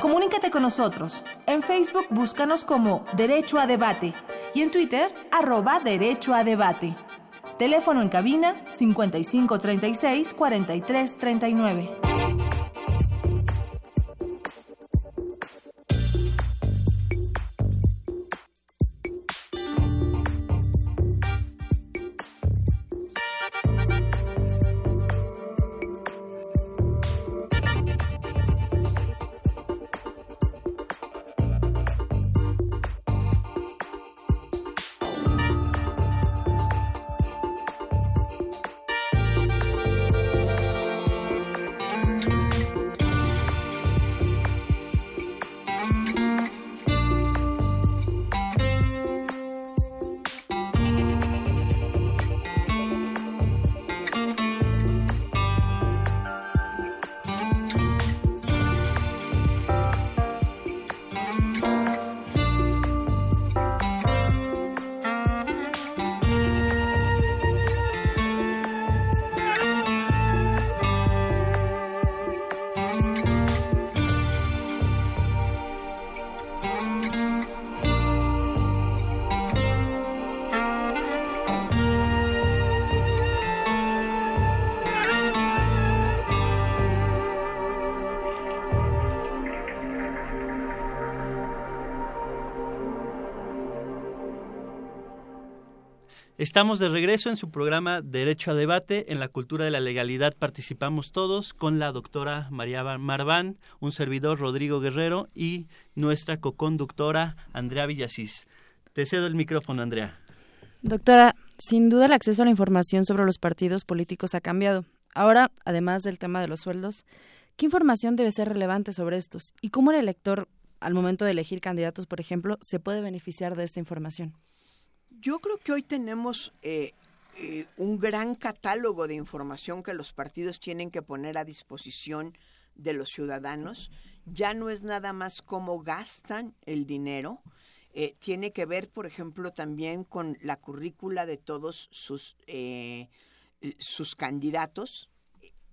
Comunícate con nosotros. En Facebook búscanos como Derecho a Debate y en Twitter arroba Derecho a Debate. Teléfono en cabina 5536 4339. Estamos de regreso en su programa Derecho a Debate. En la cultura de la legalidad participamos todos con la doctora María Marván, un servidor Rodrigo Guerrero y nuestra coconductora Andrea Villasís. Te cedo el micrófono, Andrea. Doctora, sin duda el acceso a la información sobre los partidos políticos ha cambiado. Ahora, además del tema de los sueldos, ¿qué información debe ser relevante sobre estos? ¿Y cómo el elector, al momento de elegir candidatos, por ejemplo, se puede beneficiar de esta información? Yo creo que hoy tenemos eh, eh, un gran catálogo de información que los partidos tienen que poner a disposición de los ciudadanos. Ya no es nada más cómo gastan el dinero, eh, tiene que ver, por ejemplo, también con la currícula de todos sus, sus candidatos.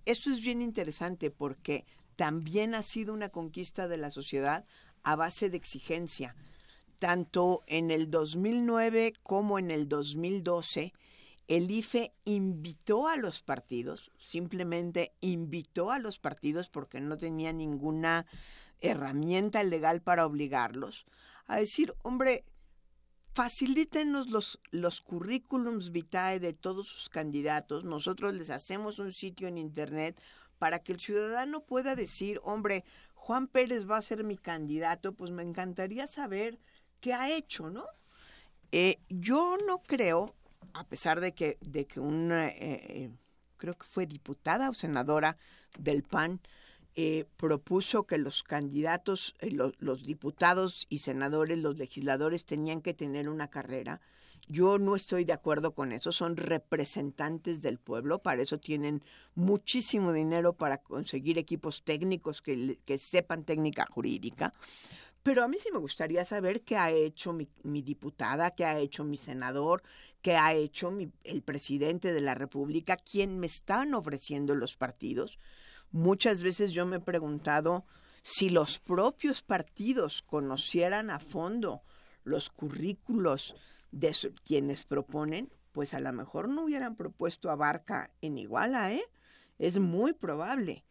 Esto es bien interesante porque también ha sido una conquista de la sociedad a base de exigencia tanto en el 2009 como en el 2012, el IFE invitó a los partidos, simplemente invitó a los partidos porque no tenía ninguna herramienta legal para obligarlos, a decir, hombre, facilítenos los, los currículums vitae de todos sus candidatos, nosotros les hacemos un sitio en Internet para que el ciudadano pueda decir, hombre, Juan Pérez va a ser mi candidato, pues me encantaría saber que ha hecho, ¿no? Eh, yo no creo, a pesar de que, de que una, eh, eh, creo que fue diputada o senadora del PAN, propuso que los candidatos, los diputados y senadores, los legisladores tenían que tener una carrera. Yo no estoy de acuerdo con eso, son representantes del pueblo, para eso tienen muchísimo dinero para conseguir equipos técnicos que, que sepan técnica jurídica. Pero a mí sí me gustaría saber qué ha hecho mi, diputada, qué ha hecho mi senador, qué ha hecho el presidente de la República, quién me están ofreciendo los partidos. Muchas veces yo me he preguntado si los propios partidos conocieran a fondo los currículos de quienes proponen, pues a lo mejor no hubieran propuesto a Barca en Iguala, ¿eh? Es muy probable.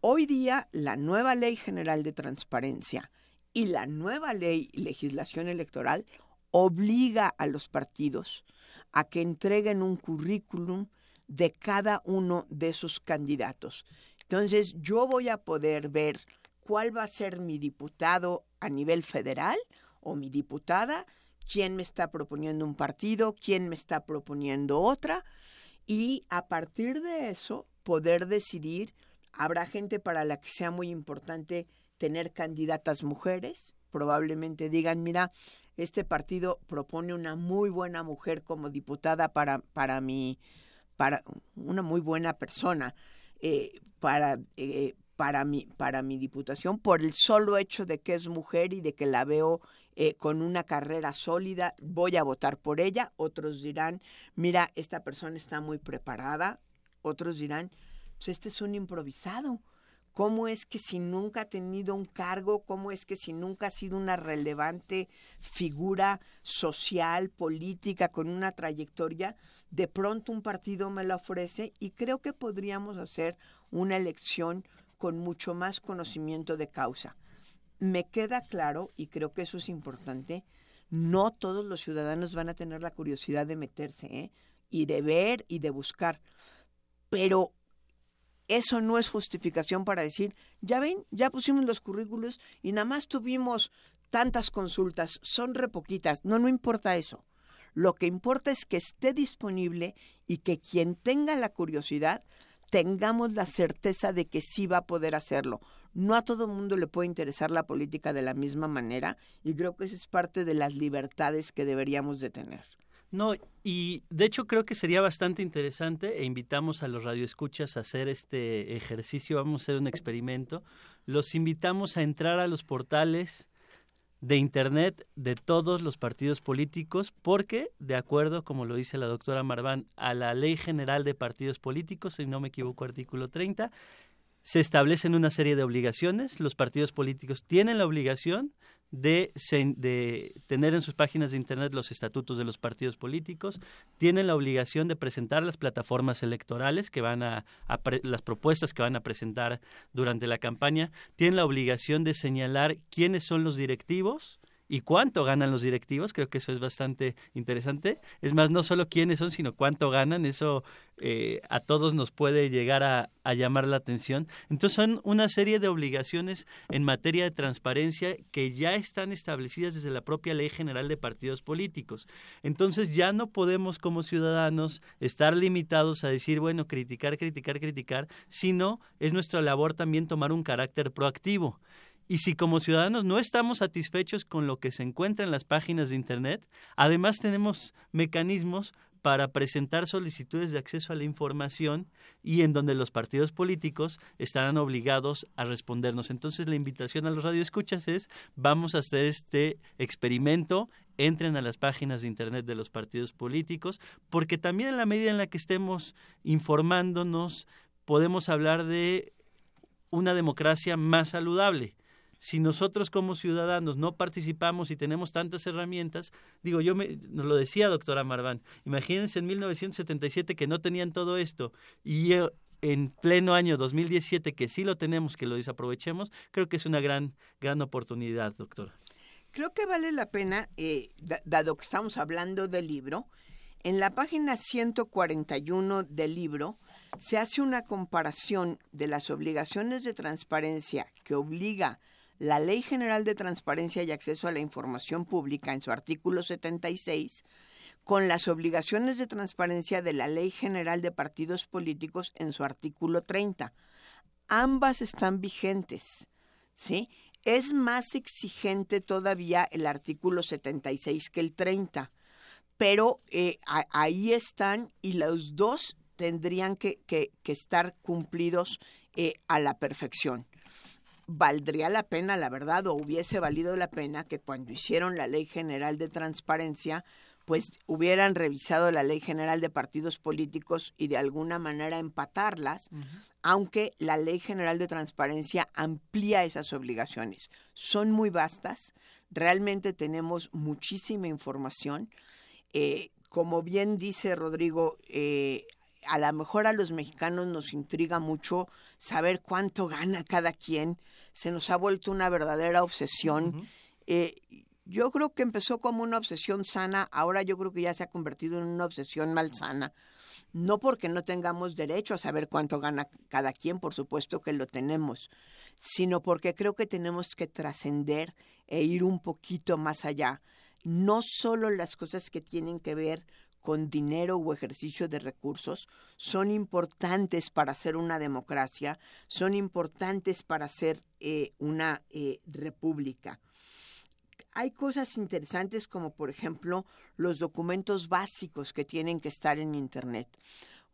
Hoy día la nueva Ley General de Transparencia y la nueva ley, legislación electoral, obliga a los partidos a que entreguen un currículum de cada uno de sus candidatos. Entonces, yo voy a poder ver cuál va a ser mi diputado a nivel federal o mi diputada, quién me está proponiendo un partido, quién me está proponiendo otra, y a partir de eso poder decidir, habrá gente para la que sea muy importante tener candidatas mujeres, probablemente digan, mira, este partido propone una muy buena mujer como diputada para, para mi, para una muy buena persona eh, para, eh, para, mi, para mi diputación por el solo hecho de que es mujer y de que la veo eh, con una carrera sólida, voy a votar por ella. Otros dirán, mira, esta persona está muy preparada. Otros dirán, pues este es un improvisado cómo es que si nunca ha tenido un cargo, cómo es que si nunca ha sido una relevante figura social, política, con una trayectoria, de pronto un partido me la ofrece y creo que podríamos hacer una elección con mucho más conocimiento de causa. Me queda claro, y creo que eso es importante, no todos los ciudadanos van a tener la curiosidad de meterse, ¿eh? y de ver y de buscar. Pero eso no es justificación para decir, ya ven, ya pusimos los currículos y nada más tuvimos tantas consultas, son repoquitas. No, no importa eso. Lo que importa es que esté disponible y que quien tenga la curiosidad tengamos la certeza de que sí va a poder hacerlo. No a todo el mundo le puede interesar la política de la misma manera y creo que esa es parte de las libertades que deberíamos de tener. No, y de hecho creo que sería bastante interesante e invitamos a los radioescuchas a hacer este ejercicio, vamos a hacer un experimento. Los invitamos a entrar a los portales de Internet de todos los partidos políticos porque, de acuerdo, como lo dice la doctora Marván, a la Ley General de Partidos Políticos, si no me equivoco, artículo 30, se establecen una serie de obligaciones. Los partidos políticos tienen la obligación de, de, tener en sus páginas de Internet los estatutos de los partidos políticos, tienen la obligación de presentar las plataformas electorales que van a, las propuestas que van a presentar durante la campaña, tienen la obligación de señalar quiénes son los directivos y cuánto ganan los directivos. Creo que eso es bastante interesante. Es más, no solo quiénes son, sino cuánto ganan. Eso eh, a todos nos puede llegar a, a, llamar la atención. Entonces son una serie de obligaciones en materia de transparencia que ya están establecidas desde la propia Ley General de Partidos Políticos. Entonces ya no podemos como ciudadanos estar limitados a decir, bueno, criticar, criticar, criticar, sino es nuestra labor también tomar un carácter proactivo. Y si como ciudadanos no estamos satisfechos con lo que se encuentra en las páginas de Internet, además tenemos mecanismos para presentar solicitudes de acceso a la información y en donde los partidos políticos estarán obligados a respondernos. Entonces la invitación a los radioescuchas es vamos a hacer este experimento, entren a las páginas de internet de los partidos políticos, porque también en la medida en la que estemos informándonos podemos hablar de una democracia más saludable si nosotros como ciudadanos no participamos y tenemos tantas herramientas, digo, yo me, nos lo decía doctora Marván, imagínense en 1977 que no tenían todo esto y en pleno año 2017 que sí lo tenemos, que lo desaprovechemos, creo que es una gran, gran oportunidad, doctora. Creo que vale la pena, eh, dado que estamos hablando del libro, en la página 141 del libro se hace una comparación de las obligaciones de transparencia que obliga la Ley General de Transparencia y Acceso a la Información Pública en su artículo 76 con las obligaciones de transparencia de la Ley General de Partidos Políticos en su artículo 30. Ambas están vigentes, ¿sí? Es más exigente todavía el artículo 76 que el 30, pero eh, ahí están y los dos tendrían que, estar cumplidos eh, a la perfección valdría la pena, la verdad, o hubiese valido la pena que cuando hicieron la Ley General de Transparencia, pues hubieran revisado la Ley General de Partidos Políticos y de alguna manera empatarlas, aunque la Ley General de Transparencia amplía esas obligaciones. Son muy vastas, realmente tenemos muchísima información. Eh, como bien dice Rodrigo, eh, a lo mejor a los mexicanos nos intriga mucho saber cuánto gana cada quien, se nos ha vuelto una verdadera obsesión. Eh, yo creo que empezó como una obsesión sana, ahora yo creo que ya se ha convertido en una obsesión malsana. No porque no tengamos derecho a saber cuánto gana cada quien, por supuesto que lo tenemos, sino porque creo que tenemos que trascender e ir un poquito más allá. No solo las cosas que tienen que ver con dinero o ejercicio de recursos son importantes para ser una democracia, son importantes para ser eh, una eh, república. Hay cosas interesantes como por ejemplo los documentos básicos que tienen que estar en Internet.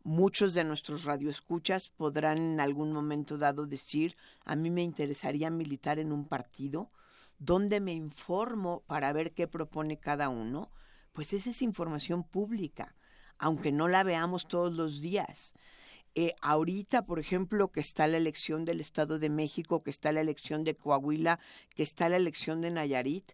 Muchos de nuestros radioescuchas podrán en algún momento dado decir, a mí me interesaría militar en un partido, donde me informo para ver qué propone cada uno pues esa es información pública, aunque no la veamos todos los días. Eh, ahorita, por ejemplo, que está la elección del Estado de México, que está la elección de Coahuila, que está la elección de Nayarit,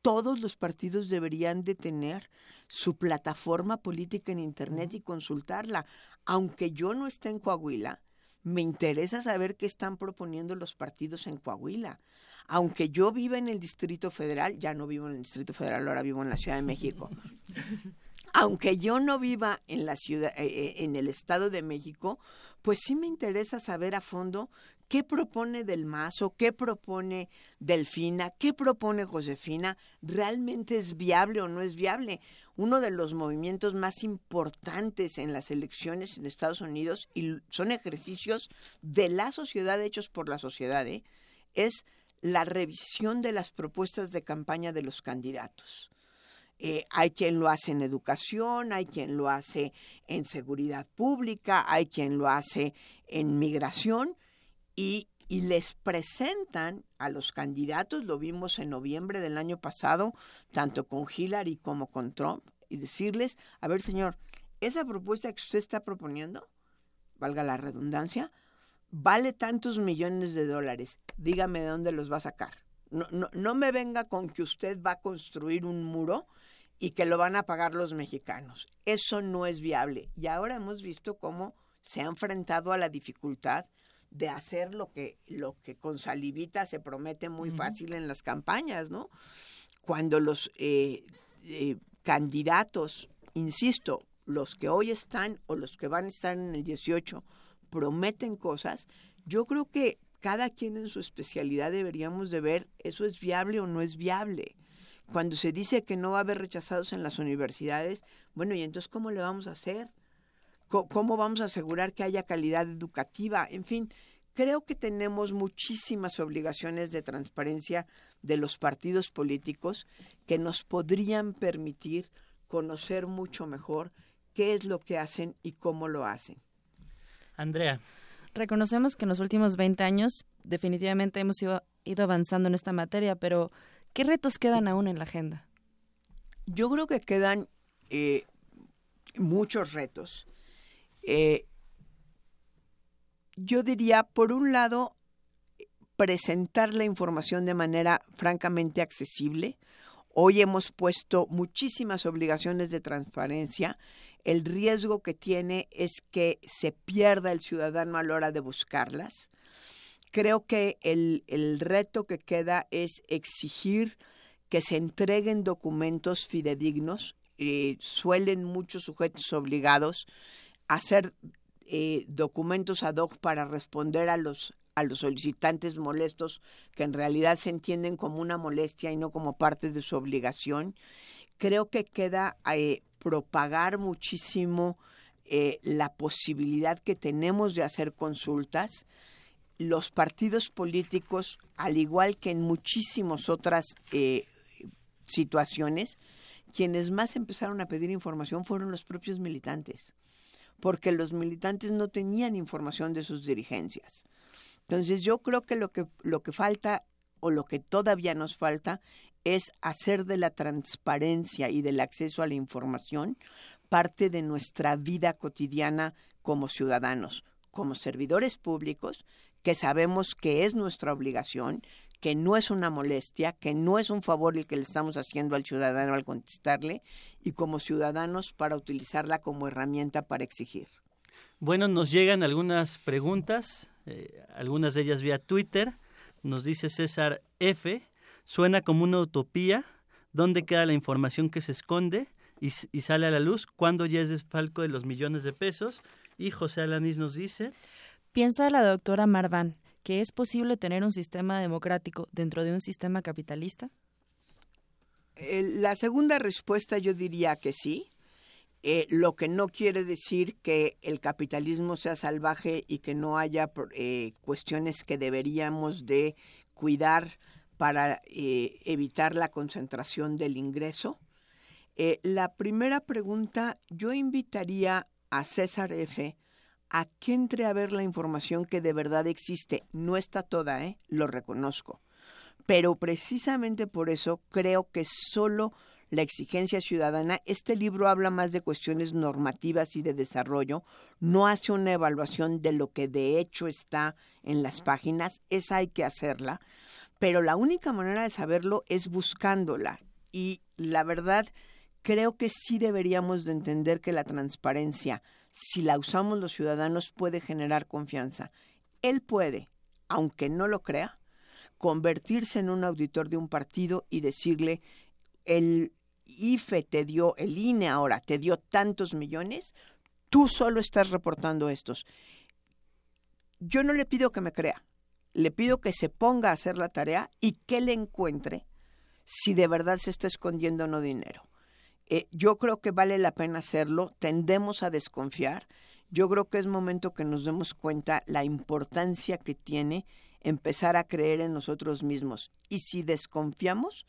todos los partidos deberían de tener su plataforma política en Internet y consultarla. Aunque yo no esté en Coahuila, me interesa saber qué están proponiendo los partidos en Coahuila aunque yo viva en el Distrito Federal, ya no vivo en el Distrito Federal, ahora vivo en la Ciudad de México. aunque yo no viva en la ciudad, eh, eh, en el Estado de México, pues sí me interesa saber a fondo qué propone Del Mazo, qué propone Delfina, qué propone Josefina, realmente es viable o no es viable. Uno de los movimientos más importantes en las elecciones en Estados Unidos, y son ejercicios de la sociedad hechos por la sociedad, ¿eh? es la revisión de las propuestas de campaña de los candidatos. Eh, hay quien lo hace en educación, hay quien lo hace en seguridad pública, hay quien lo hace en migración y, y les presentan a los candidatos, lo vimos en noviembre del año pasado, tanto con Hillary como con Trump, y decirles, a ver señor, esa propuesta que usted está proponiendo, valga la redundancia, vale tantos millones de dólares, dígame de dónde los va a sacar. No, no, no me venga con que usted va a construir un muro y que lo van a pagar los mexicanos. Eso no es viable. Y ahora hemos visto cómo se ha enfrentado a la dificultad de hacer lo que, lo que con salivita se promete muy fácil en las campañas, ¿no? cuando los eh, eh, candidatos, insisto, los que hoy están o los que van a estar en el 18 prometen cosas, yo creo que cada quien en su especialidad deberíamos de ver eso es viable o no es viable. Cuando se dice que no va a haber rechazados en las universidades, bueno, ¿y entonces cómo le vamos a hacer? ¿Cómo vamos a asegurar que haya calidad educativa? En fin, creo que tenemos muchísimas obligaciones de transparencia de los partidos políticos que nos podrían permitir conocer mucho mejor qué es lo que hacen y cómo lo hacen. Andrea. Reconocemos que en los últimos 20 años definitivamente hemos ido, avanzando en esta materia, pero ¿qué retos quedan aún en la agenda? Yo creo que quedan eh, muchos retos. Eh, yo diría, por un lado, presentar la información de manera francamente accesible. Hoy hemos puesto muchísimas obligaciones de transparencia el riesgo que tiene es que se pierda el ciudadano a la hora de buscarlas. Creo que el, reto que queda es exigir que se entreguen documentos fidedignos. Eh, suelen muchos sujetos obligados hacer eh, documentos ad hoc para responder a los a los solicitantes molestos que en realidad se entienden como una molestia y no como parte de su obligación. Creo que queda eh, propagar muchísimo eh, la posibilidad que tenemos de hacer consultas. Los partidos políticos, al igual que en muchísimas otras eh, situaciones, quienes más empezaron a pedir información fueron los propios militantes, porque los militantes no tenían información de sus dirigencias. Entonces yo creo que lo que, lo que falta o lo que todavía nos falta es hacer de la transparencia y del acceso a la información parte de nuestra vida cotidiana como ciudadanos, como servidores públicos, que sabemos que es nuestra obligación, que no es una molestia, que no es un favor el que le estamos haciendo al ciudadano al contestarle, y como ciudadanos para utilizarla como herramienta para exigir. Bueno, nos llegan algunas preguntas, eh, algunas de ellas vía Twitter. Nos dice César F. Suena como una utopía. ¿Dónde queda la información que se esconde y, sale a la luz? ¿Cuándo ya es desfalco de los millones de pesos? Y José Alanis nos dice... Piensa la doctora Marván que es posible tener un sistema democrático dentro de un sistema capitalista? la segunda respuesta yo diría que sí, eh, lo que no quiere decir que el capitalismo sea salvaje y que no haya eh, cuestiones que deberíamos de cuidar para eh, evitar la concentración del ingreso. Eh, la primera pregunta, yo invitaría a César F. a que entre a ver la información que de verdad existe. No está toda, ¿eh? lo reconozco. Pero precisamente por eso creo que solo la exigencia ciudadana, este libro habla más de cuestiones normativas y de desarrollo, no hace una evaluación de lo que de hecho está en las páginas, esa hay que hacerla, pero la única manera de saberlo es buscándola. Y la verdad, creo que sí deberíamos de entender que la transparencia, si la usamos los ciudadanos, puede generar confianza. Él puede, aunque no lo crea, convertirse en un auditor de un partido y decirle, el IFE te dio, el INE ahora te dio tantos millones, tú solo estás reportando estos. Yo no le pido que me crea, le pido que se ponga a hacer la tarea y que le encuentre si de verdad se está escondiendo o no dinero. Eh, yo creo que vale la pena hacerlo, tendemos a desconfiar. Yo creo que es momento que nos demos cuenta la importancia que tiene empezar a creer en nosotros mismos. Y si desconfiamos,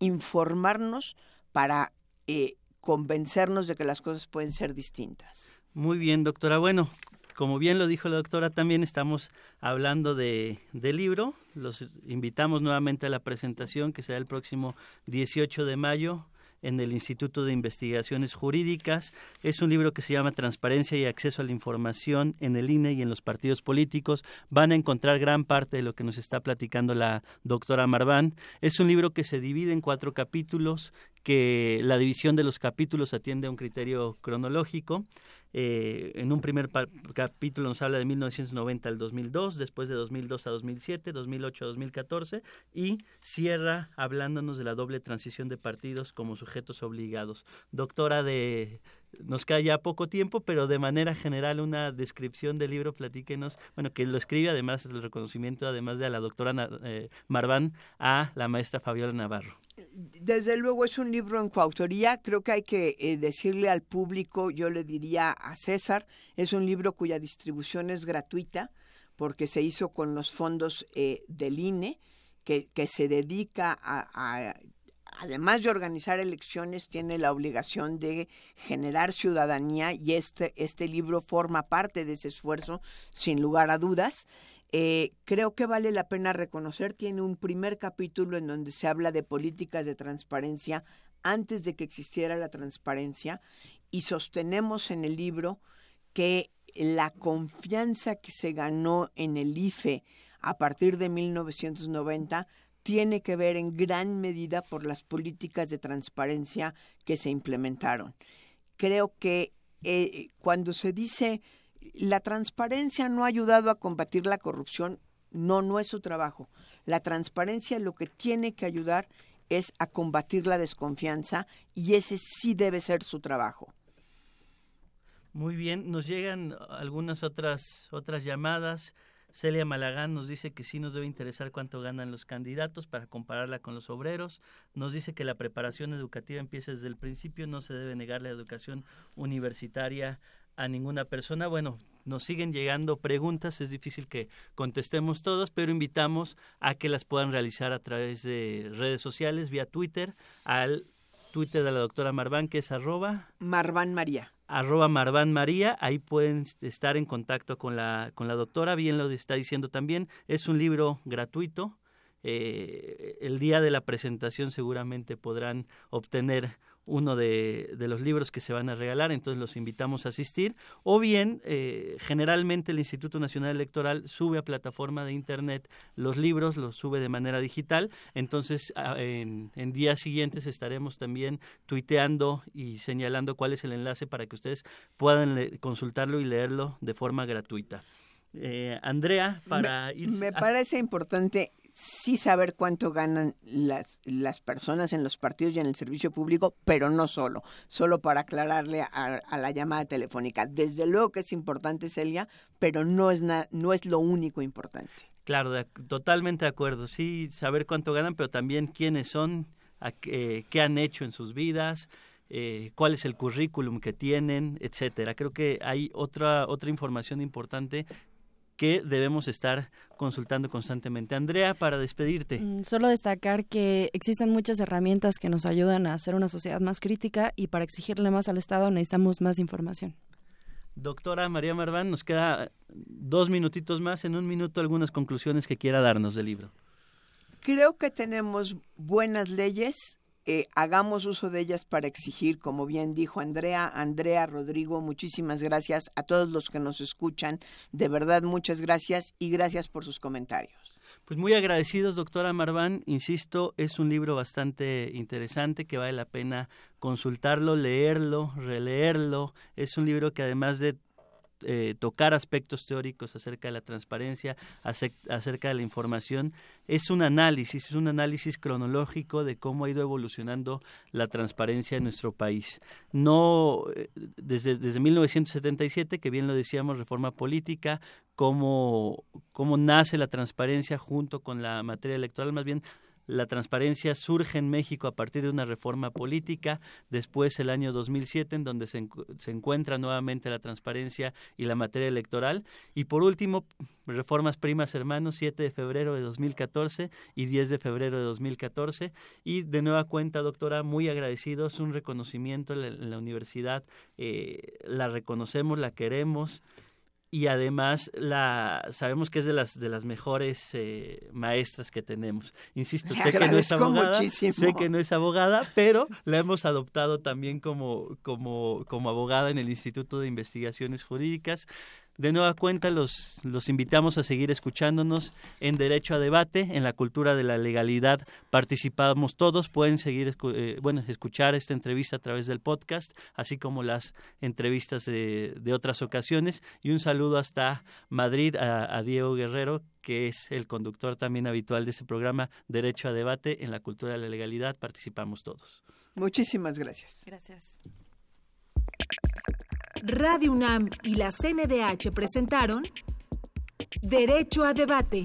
informarnos para eh, convencernos de que las cosas pueden ser distintas. Muy bien, doctora. Bueno, como bien lo dijo la doctora, también estamos hablando de, libro. Los invitamos nuevamente a la presentación que será el próximo 18 de mayo en el Instituto de Investigaciones Jurídicas. Es un libro que se llama Transparencia y Acceso a la Información en el INE y en los partidos políticos. Van a encontrar gran parte de lo que nos está platicando la doctora Marván. Es un libro que se divide en cuatro capítulos que la división de los capítulos atiende a un criterio cronológico. Eh, en un primer capítulo nos habla de 1990 al 2002, después de 2002 a 2007, 2008 a 2014 y cierra hablándonos de la doble transición de partidos como sujetos obligados. Doctora de nos queda ya poco tiempo, pero de manera general una descripción del libro, platíquenos, bueno, que lo escribe además el reconocimiento, además de a la doctora eh, Marván, a la maestra Fabiola Navarro. Desde luego es un libro en coautoría, creo que hay que eh, decirle al público, yo le diría a César, es un libro cuya distribución es gratuita, porque se hizo con los fondos eh, del INE, que, que se dedica a además de organizar elecciones, tiene la obligación de generar ciudadanía y este, este libro forma parte de ese esfuerzo, sin lugar a dudas. Eh, creo que vale la pena reconocer, tiene un primer capítulo en donde se habla de políticas de transparencia antes de que existiera la transparencia y sostenemos en el libro que la confianza que se ganó en el IFE a partir de 1990 tiene que ver en gran medida por las políticas de transparencia que se implementaron. Creo que eh, cuando se dice la transparencia no ha ayudado a combatir la corrupción, no, no es su trabajo. La transparencia lo que tiene que ayudar es a combatir la desconfianza y ese sí debe ser su trabajo. Muy bien, nos llegan algunas otras otras llamadas. Celia Malagán nos dice que sí nos debe interesar cuánto ganan los candidatos para compararla con los obreros. Nos dice que la preparación educativa empieza desde el principio, no se debe negar la educación universitaria a ninguna persona. Bueno, nos siguen llegando preguntas, es difícil que contestemos todas, pero invitamos a que las puedan realizar a través de redes sociales, vía Twitter, al Twitter de la doctora Marván, que es arroba. Marván María arroba Marván María, ahí pueden estar en contacto con la, con la doctora, bien lo está diciendo también, es un libro gratuito, eh, el día de la presentación seguramente podrán obtener uno de, de, los libros que se van a regalar, entonces los invitamos a asistir. O bien, eh, generalmente el Instituto Nacional Electoral sube a plataforma de Internet los libros, los sube de manera digital, entonces en, en, días siguientes estaremos también tuiteando y señalando cuál es el enlace para que ustedes puedan consultarlo y leerlo de forma gratuita. Eh, Andrea, para me, ir... Me parece importante sí saber cuánto ganan las, las personas en los partidos y en el servicio público, pero no solo, solo para aclararle a, la llamada telefónica. Desde luego que es importante, Celia, pero no es, no es lo único importante. Claro, totalmente de acuerdo. Sí, saber cuánto ganan, pero también quiénes son, qué han hecho en sus vidas, eh, cuál es el currículum que tienen, etcétera. Creo que hay otra otra información importante que debemos estar consultando constantemente. Andrea, para despedirte. Mm, solo destacar que existen muchas herramientas que nos ayudan a hacer una sociedad más crítica y para exigirle más al Estado necesitamos más información. Doctora María Marván, nos queda dos minutitos más. En un minuto, algunas conclusiones que quiera darnos del libro. Creo que tenemos buenas leyes eh, hagamos uso de ellas para exigir, como bien dijo Andrea, Andrea, Rodrigo, muchísimas gracias a todos los que nos escuchan, de verdad muchas gracias y gracias por sus comentarios. Pues muy agradecidos, doctora Marván. Insisto, es un libro bastante interesante que vale la pena consultarlo, leerlo, releerlo. Es un libro que además de eh, tocar aspectos teóricos acerca de la transparencia, acerca de la información, es un análisis, es un análisis cronológico de cómo ha ido evolucionando la transparencia en nuestro país. No eh, desde, desde 1977, que bien lo decíamos, reforma política, cómo, cómo nace la transparencia junto con la materia electoral, más bien la transparencia surge en México a partir de una reforma política, después el año 2007 en donde se, se, encuentra nuevamente la transparencia y la materia electoral. Y por último reformas primas hermanos 7 de febrero de 2014 y 10 de febrero de 2014 y de nueva cuenta doctora muy agradecidos un reconocimiento en la, universidad eh, la reconocemos la queremos y además la sabemos que es de las de las mejores eh, maestras que tenemos. Insisto, sé que no es abogada, sé que no es abogada, pero la hemos adoptado también como como como abogada en el Instituto de Investigaciones Jurídicas. De nueva cuenta los, los invitamos a seguir escuchándonos en Derecho a Debate, en la cultura de la legalidad participamos todos, pueden seguir eh, bueno, escuchar esta entrevista a través del podcast, así como las entrevistas de, otras ocasiones y un saludo hasta Madrid a, a Diego Guerrero, que es el conductor también habitual de este programa Derecho a Debate, en la cultura de la legalidad participamos todos. Muchísimas gracias. Gracias. Radio UNAM y la CNDH presentaron Derecho a debate.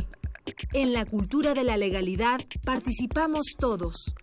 En la cultura de la legalidad participamos todos.